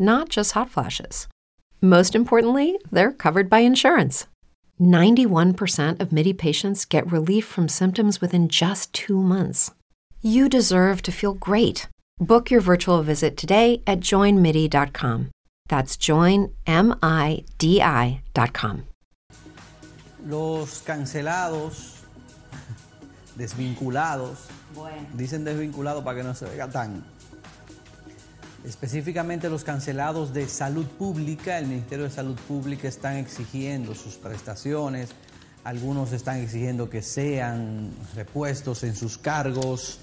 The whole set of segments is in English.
not just hot flashes. Most importantly, they're covered by insurance. 91% of MIDI patients get relief from symptoms within just two months. You deserve to feel great. Book your virtual visit today at joinmidi.com. That's joinmidi.com. los cancelados, desvinculados, Bueno. dicen desvinculado para que no se vea tan. Específicamente los cancelados de salud pública, el Ministerio de Salud Pública están exigiendo sus prestaciones, algunos están exigiendo que sean repuestos en sus cargos.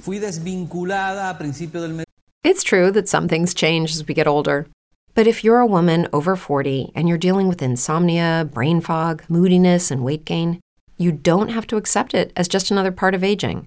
Fui desvinculada a principio del mes. It's true that some things change as we get older. But if you're a woman over 40 and you're dealing with insomnia, brain fog, moodiness, and weight gain, you don't have to accept it as just another part of aging.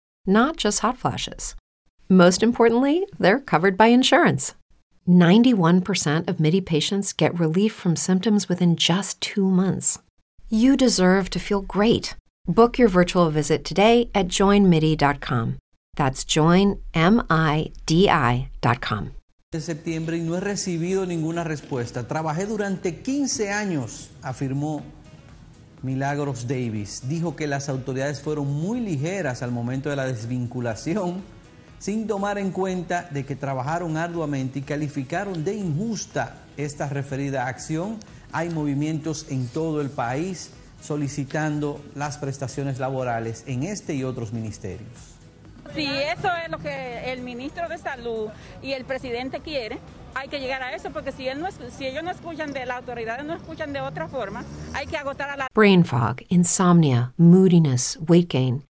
not just hot flashes. Most importantly, they're covered by insurance. 91% of MIDI patients get relief from symptoms within just two months. You deserve to feel great. Book your virtual visit today at joinmidi.com. That's joinmidi.com. de septiembre y no he recibido ninguna respuesta. Trabajé durante 15 años, afirmó Milagros Davis. Dijo que las autoridades fueron muy ligeras al momento de la desvinculación, sin tomar en cuenta de que trabajaron arduamente y calificaron de injusta esta referida acción. Hay movimientos en todo el país solicitando las prestaciones laborales en este y otros ministerios. Si eso es lo que el ministro de Salud y el presidente quiere, hay que llegar a eso, porque si, él no, si ellos no escuchan de las autoridades, no escuchan de otra forma, hay que agotar a la Brain fog, insomnia, moodiness, weight gain.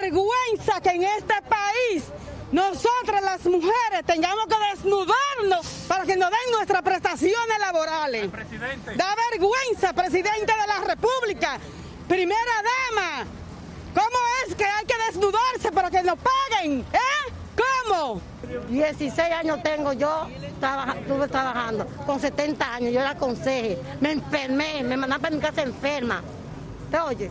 vergüenza que en este país nosotras las mujeres tengamos que desnudarnos para que nos den nuestras prestaciones laborales. Da vergüenza, presidente de la República, primera dama. ¿Cómo es que hay que desnudarse para que nos paguen? ¿Eh? ¿Cómo? 16 años tengo yo, trabaja- estuve trabajando, con 70 años, yo era conseje, me enfermé, me mandaron para mi casa enferma. ¿Te oye?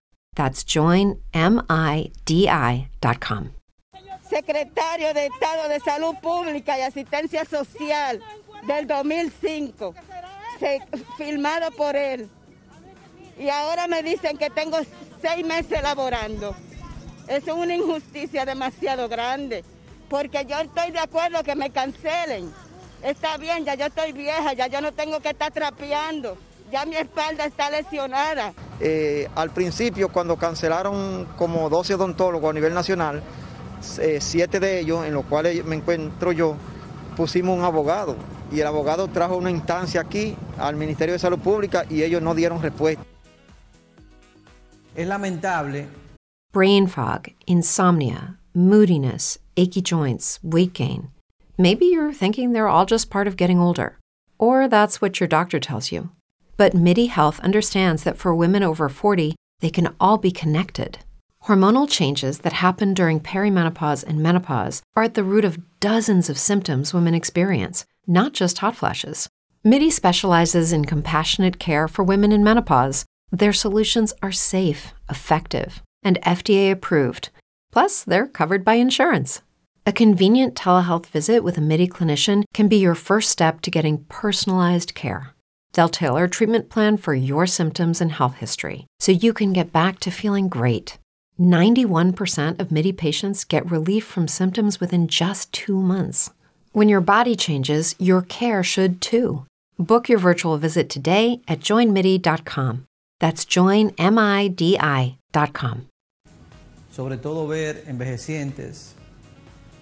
That's joinmidi.com. Secretario de Estado de Salud Pública y Asistencia Social del 2005, se, filmado por él. Y ahora me dicen que tengo seis meses laborando. Es una injusticia demasiado grande, porque yo estoy de acuerdo que me cancelen. Está bien, ya yo estoy vieja, ya yo no tengo que estar trapeando, ya mi espalda está lesionada. Eh, al principio, cuando cancelaron como 12 odontólogos a nivel nacional, eh, siete de ellos, en los cuales me encuentro yo, pusimos un abogado y el abogado trajo una instancia aquí al Ministerio de Salud Pública y ellos no dieron respuesta. Es lamentable. Brain fog, insomnia, moodiness, achy joints, weight gain. Maybe you're thinking they're all just part of getting older, or that's what your doctor tells you. But MIDI Health understands that for women over 40, they can all be connected. Hormonal changes that happen during perimenopause and menopause are at the root of dozens of symptoms women experience, not just hot flashes. MIDI specializes in compassionate care for women in menopause. Their solutions are safe, effective, and FDA approved. Plus, they're covered by insurance. A convenient telehealth visit with a MIDI clinician can be your first step to getting personalized care. They'll tailor a treatment plan for your symptoms and health history so you can get back to feeling great. 91% of MIDI patients get relief from symptoms within just two months. When your body changes, your care should too. Book your virtual visit today at joinmidi.com. That's joinmidi.com. Sobre todo ver envejecientes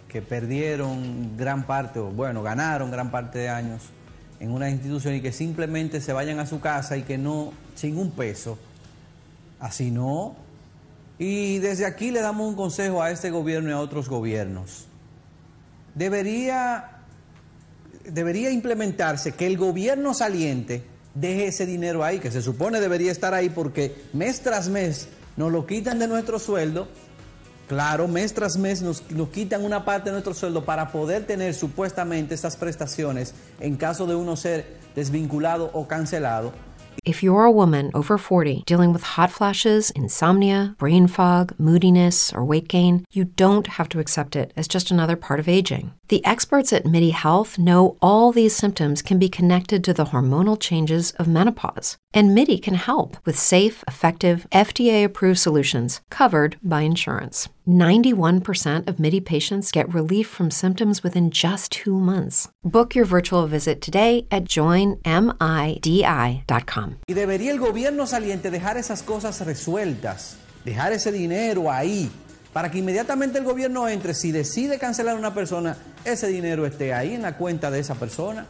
que perdieron gran parte, o bueno, ganaron gran parte de años en una institución y que simplemente se vayan a su casa y que no, sin un peso. Así no. Y desde aquí le damos un consejo a este gobierno y a otros gobiernos. Debería, debería implementarse que el gobierno saliente deje ese dinero ahí, que se supone debería estar ahí porque mes tras mes nos lo quitan de nuestro sueldo. Claro, mes tras mes nos, nos quitan una parte de nuestro sueldo para poder tener supuestamente estas prestaciones en caso de uno ser desvinculado o cancelado. If you're a woman over 40 dealing with hot flashes, insomnia, brain fog, moodiness, or weight gain, you don't have to accept it as just another part of aging. The experts at MIDI Health know all these symptoms can be connected to the hormonal changes of menopause. And MIDI can help with safe, effective, FDA approved solutions covered by insurance. 91% of MIDI patients get relief from symptoms within just two months. Book your virtual visit today at joinmidi.com. Y debería el gobierno saliente dejar esas cosas resueltas, dejar ese dinero ahí, para que inmediatamente el gobierno entre, si decide cancelar a una persona, ese dinero esté ahí en la cuenta de esa persona,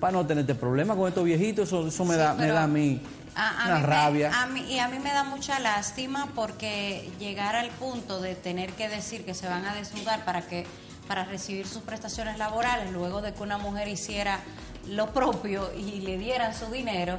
para no tener este problema con estos viejitos, eso, eso me, Sí, da, me da a mí A- a una mí me- rabia. a mí- y a mí me da mucha lástima porque llegar al punto de tener que decir que se van a desnudar para que para recibir sus prestaciones laborales luego de que una mujer hiciera lo propio y le dieran su dinero,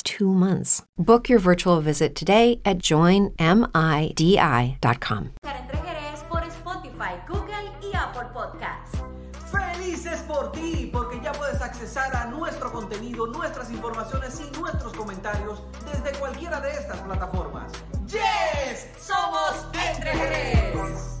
two months. Book your virtual visit today at joinmidi.com. Por Spotify, Google y Apple Podcasts. Felices por ti, porque ya puedes accesar a nuestro contenido, nuestras informaciones y nuestros comentarios desde cualquiera de estas plataformas. ¡Yes! ¡Somos Entre Jerez!